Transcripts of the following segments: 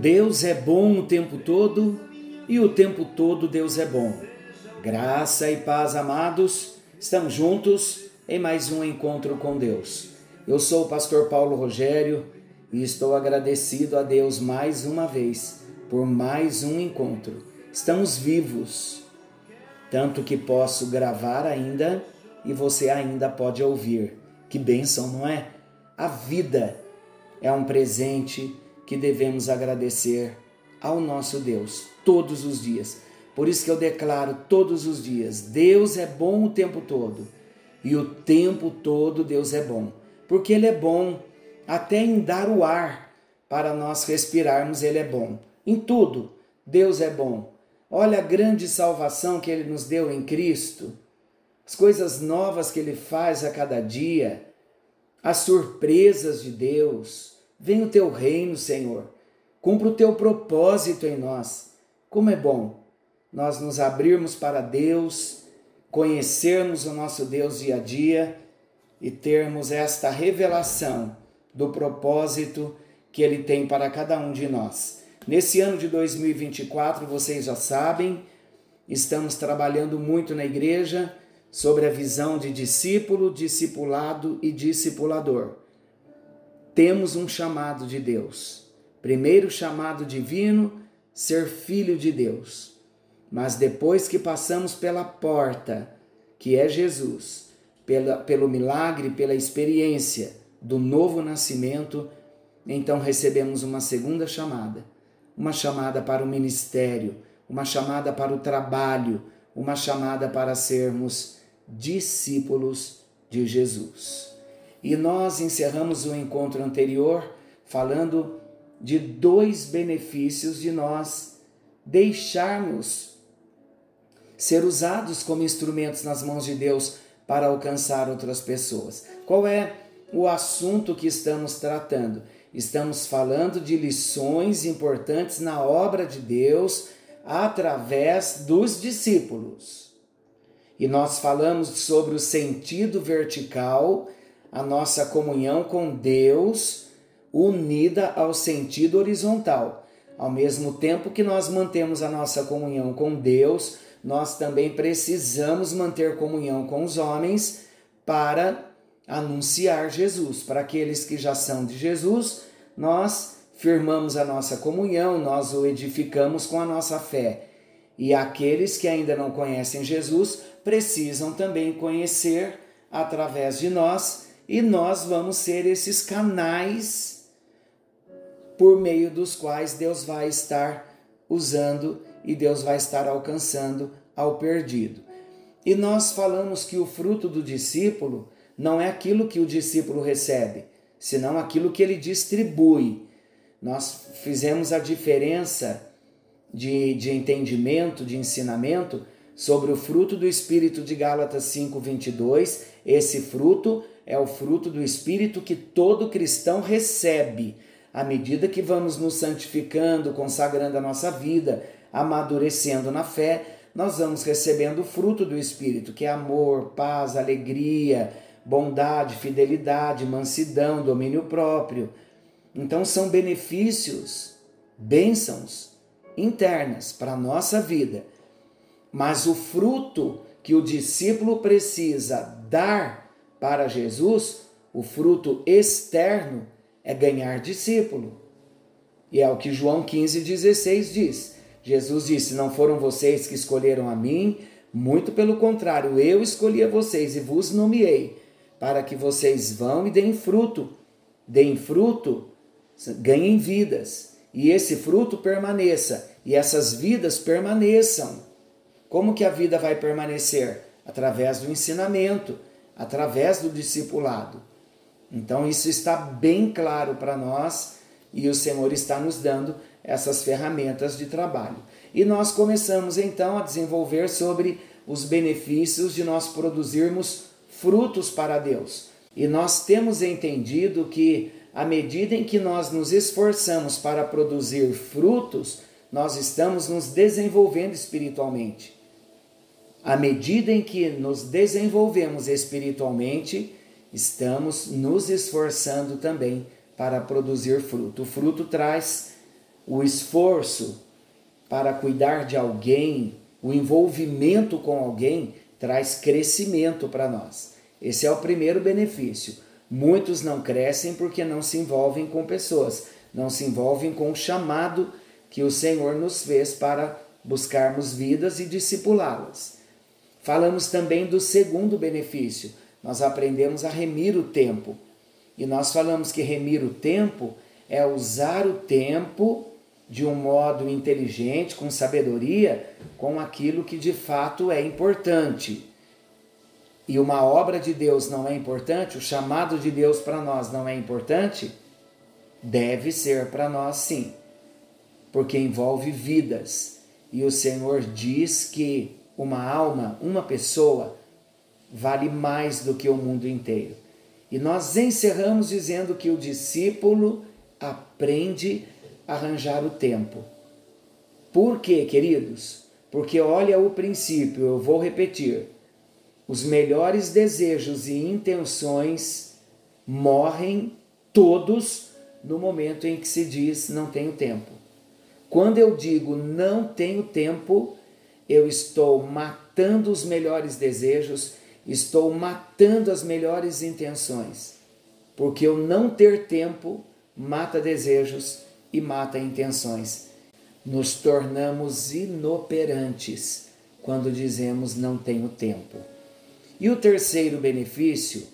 Deus é bom o tempo todo e o tempo todo Deus é bom. Graça e paz, amados, estamos juntos em mais um encontro com Deus. Eu sou o pastor Paulo Rogério e estou agradecido a Deus mais uma vez por mais um encontro. Estamos vivos, tanto que posso gravar ainda e você ainda pode ouvir. Que bênção, não é? A vida é um presente que devemos agradecer ao nosso Deus todos os dias. Por isso que eu declaro todos os dias: Deus é bom o tempo todo. E o tempo todo Deus é bom. Porque Ele é bom, até em dar o ar para nós respirarmos, Ele é bom. Em tudo, Deus é bom. Olha a grande salvação que Ele nos deu em Cristo, as coisas novas que Ele faz a cada dia, as surpresas de Deus Venha o teu reino, Senhor. Cumpra o teu propósito em nós. Como é bom nós nos abrirmos para Deus, conhecermos o nosso Deus dia a dia e termos esta revelação do propósito que Ele tem para cada um de nós. Nesse ano de 2024, vocês já sabem, estamos trabalhando muito na igreja sobre a visão de discípulo, discipulado e discipulador temos um chamado de Deus. Primeiro chamado divino, ser filho de Deus. Mas depois que passamos pela porta, que é Jesus, pela, pelo milagre, pela experiência do novo nascimento, então recebemos uma segunda chamada, uma chamada para o ministério, uma chamada para o trabalho, uma chamada para sermos discípulos de Jesus. E nós encerramos o encontro anterior falando de dois benefícios de nós deixarmos ser usados como instrumentos nas mãos de Deus para alcançar outras pessoas. Qual é o assunto que estamos tratando? Estamos falando de lições importantes na obra de Deus através dos discípulos. E nós falamos sobre o sentido vertical a nossa comunhão com Deus unida ao sentido horizontal. Ao mesmo tempo que nós mantemos a nossa comunhão com Deus, nós também precisamos manter comunhão com os homens para anunciar Jesus. Para aqueles que já são de Jesus, nós firmamos a nossa comunhão, nós o edificamos com a nossa fé. E aqueles que ainda não conhecem Jesus precisam também conhecer através de nós e nós vamos ser esses canais por meio dos quais Deus vai estar usando e Deus vai estar alcançando ao perdido. E nós falamos que o fruto do discípulo não é aquilo que o discípulo recebe, senão aquilo que ele distribui. Nós fizemos a diferença de, de entendimento, de ensinamento sobre o fruto do Espírito de Gálatas 5,22. Esse fruto é o fruto do Espírito que todo cristão recebe à medida que vamos nos santificando, consagrando a nossa vida, amadurecendo na fé, nós vamos recebendo o fruto do Espírito, que é amor, paz, alegria, bondade, fidelidade, mansidão, domínio próprio. Então são benefícios, bênçãos internas para a nossa vida. Mas o fruto que o discípulo precisa dar para Jesus, o fruto externo é ganhar discípulo. E é o que João 15,16 diz. Jesus disse: Não foram vocês que escolheram a mim, muito pelo contrário, eu escolhi a vocês e vos nomeei, para que vocês vão e deem fruto. Deem fruto, ganhem vidas, e esse fruto permaneça, e essas vidas permaneçam. Como que a vida vai permanecer? Através do ensinamento, através do discipulado. Então, isso está bem claro para nós e o Senhor está nos dando essas ferramentas de trabalho. E nós começamos então a desenvolver sobre os benefícios de nós produzirmos frutos para Deus. E nós temos entendido que, à medida em que nós nos esforçamos para produzir frutos, nós estamos nos desenvolvendo espiritualmente. À medida em que nos desenvolvemos espiritualmente, estamos nos esforçando também para produzir fruto. O fruto traz o esforço para cuidar de alguém, o envolvimento com alguém, traz crescimento para nós. Esse é o primeiro benefício. Muitos não crescem porque não se envolvem com pessoas, não se envolvem com o chamado que o Senhor nos fez para buscarmos vidas e discipulá-las. Falamos também do segundo benefício. Nós aprendemos a remir o tempo. E nós falamos que remir o tempo é usar o tempo de um modo inteligente, com sabedoria, com aquilo que de fato é importante. E uma obra de Deus não é importante, o chamado de Deus para nós não é importante, deve ser para nós sim, porque envolve vidas. E o Senhor diz que uma alma, uma pessoa, vale mais do que o mundo inteiro. E nós encerramos dizendo que o discípulo aprende a arranjar o tempo. Por quê, queridos? Porque olha o princípio, eu vou repetir. Os melhores desejos e intenções morrem todos no momento em que se diz não tenho tempo. Quando eu digo não tenho tempo, eu estou matando os melhores desejos, estou matando as melhores intenções. Porque eu não ter tempo mata desejos e mata intenções. Nos tornamos inoperantes quando dizemos não tenho tempo. E o terceiro benefício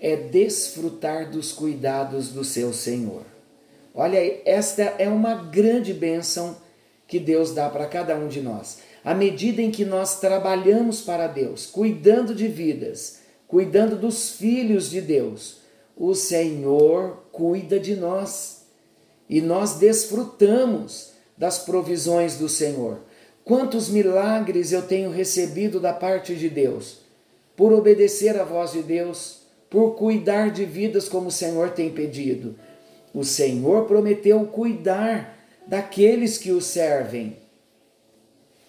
é desfrutar dos cuidados do seu Senhor. Olha, esta é uma grande bênção que Deus dá para cada um de nós. À medida em que nós trabalhamos para Deus, cuidando de vidas, cuidando dos filhos de Deus, o Senhor cuida de nós e nós desfrutamos das provisões do Senhor. Quantos milagres eu tenho recebido da parte de Deus por obedecer à voz de Deus, por cuidar de vidas como o Senhor tem pedido. O Senhor prometeu cuidar daqueles que o servem.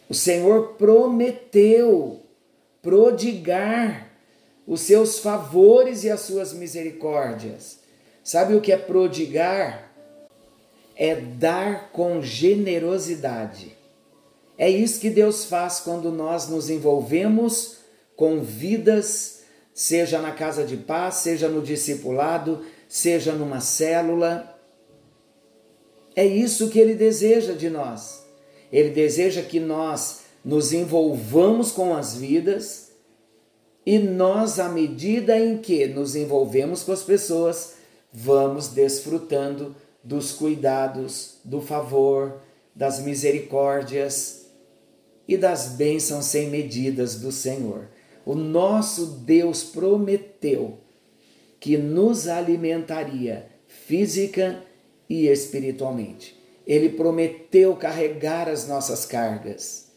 O Senhor prometeu prodigar os seus favores e as suas misericórdias. Sabe o que é prodigar? É dar com generosidade. É isso que Deus faz quando nós nos envolvemos com vidas, seja na casa de paz, seja no discipulado, seja numa célula. É isso que ele deseja de nós. Ele deseja que nós nos envolvamos com as vidas e nós, à medida em que nos envolvemos com as pessoas, vamos desfrutando dos cuidados, do favor, das misericórdias e das bênçãos sem medidas do Senhor. O nosso Deus prometeu que nos alimentaria física e espiritualmente. Ele prometeu carregar as nossas cargas.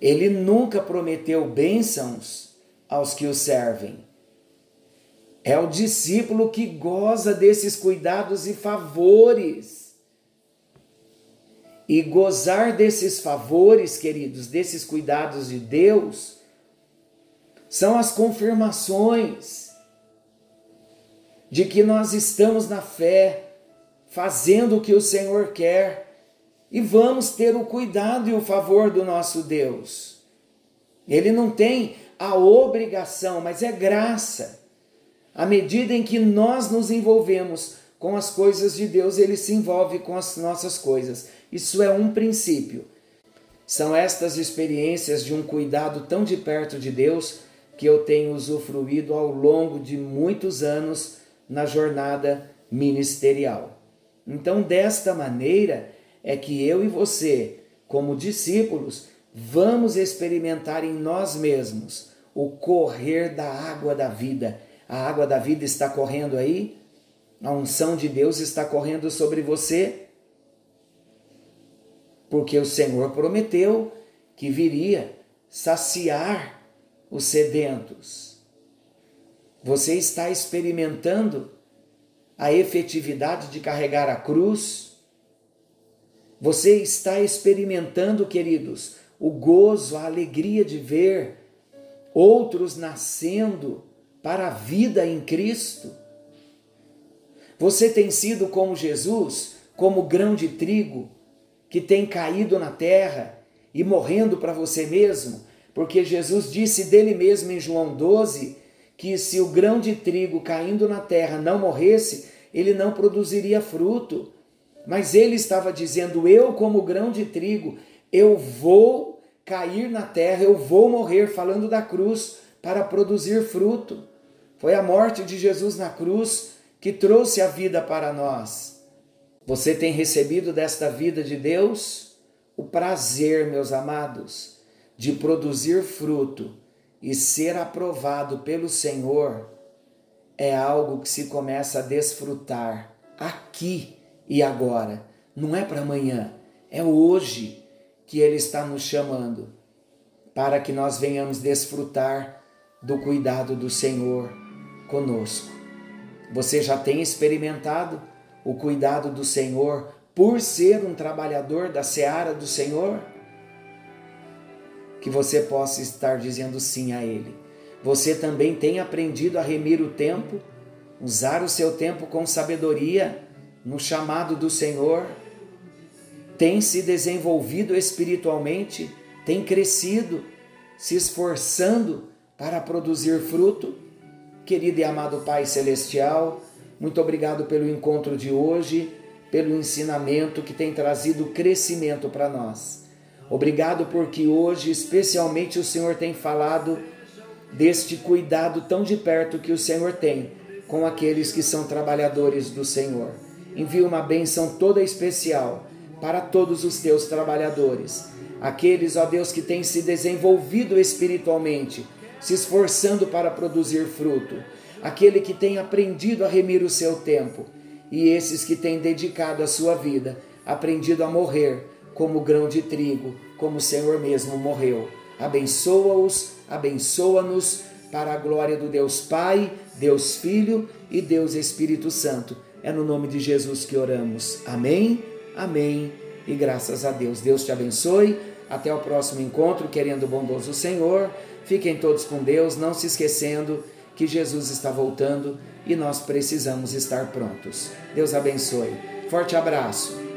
Ele nunca prometeu bênçãos aos que o servem. É o discípulo que goza desses cuidados e favores. E gozar desses favores, queridos, desses cuidados de Deus, são as confirmações de que nós estamos na fé, fazendo o que o Senhor quer e vamos ter o cuidado e o favor do nosso Deus. Ele não tem a obrigação, mas é graça. À medida em que nós nos envolvemos com as coisas de Deus, ele se envolve com as nossas coisas. Isso é um princípio. São estas experiências de um cuidado tão de perto de Deus que eu tenho usufruído ao longo de muitos anos na jornada ministerial. Então, desta maneira é que eu e você, como discípulos, vamos experimentar em nós mesmos o correr da água da vida. A água da vida está correndo aí? A unção de Deus está correndo sobre você? Porque o Senhor prometeu que viria saciar os sedentos. Você está experimentando a efetividade de carregar a cruz? Você está experimentando, queridos, o gozo, a alegria de ver outros nascendo para a vida em Cristo? Você tem sido como Jesus, como grão de trigo, que tem caído na terra e morrendo para você mesmo, porque Jesus disse dele mesmo em João 12 que se o grão de trigo caindo na terra não morresse, ele não produziria fruto. Mas ele estava dizendo: Eu, como grão de trigo, eu vou cair na terra, eu vou morrer, falando da cruz, para produzir fruto. Foi a morte de Jesus na cruz que trouxe a vida para nós. Você tem recebido desta vida de Deus o prazer, meus amados, de produzir fruto e ser aprovado pelo Senhor é algo que se começa a desfrutar aqui e agora. Não é para amanhã, é hoje que Ele está nos chamando para que nós venhamos desfrutar do cuidado do Senhor conosco. Você já tem experimentado o cuidado do Senhor por ser um trabalhador da seara do Senhor? Que você possa estar dizendo sim a Ele. Você também tem aprendido a remir o tempo, usar o seu tempo com sabedoria no chamado do Senhor? Tem se desenvolvido espiritualmente? Tem crescido, se esforçando para produzir fruto? Querido e amado Pai Celestial, muito obrigado pelo encontro de hoje, pelo ensinamento que tem trazido crescimento para nós. Obrigado porque hoje, especialmente, o Senhor tem falado deste cuidado tão de perto que o Senhor tem com aqueles que são trabalhadores do Senhor. Envia uma bênção toda especial para todos os teus trabalhadores, aqueles, ó Deus, que têm se desenvolvido espiritualmente se esforçando para produzir fruto, aquele que tem aprendido a remir o seu tempo, e esses que têm dedicado a sua vida, aprendido a morrer como grão de trigo, como o Senhor mesmo morreu. Abençoa-os, abençoa-nos para a glória do Deus Pai, Deus Filho e Deus Espírito Santo. É no nome de Jesus que oramos. Amém, amém e graças a Deus. Deus te abençoe. Até o próximo encontro, querendo o bondoso Senhor. Fiquem todos com Deus, não se esquecendo que Jesus está voltando e nós precisamos estar prontos. Deus abençoe. Forte abraço.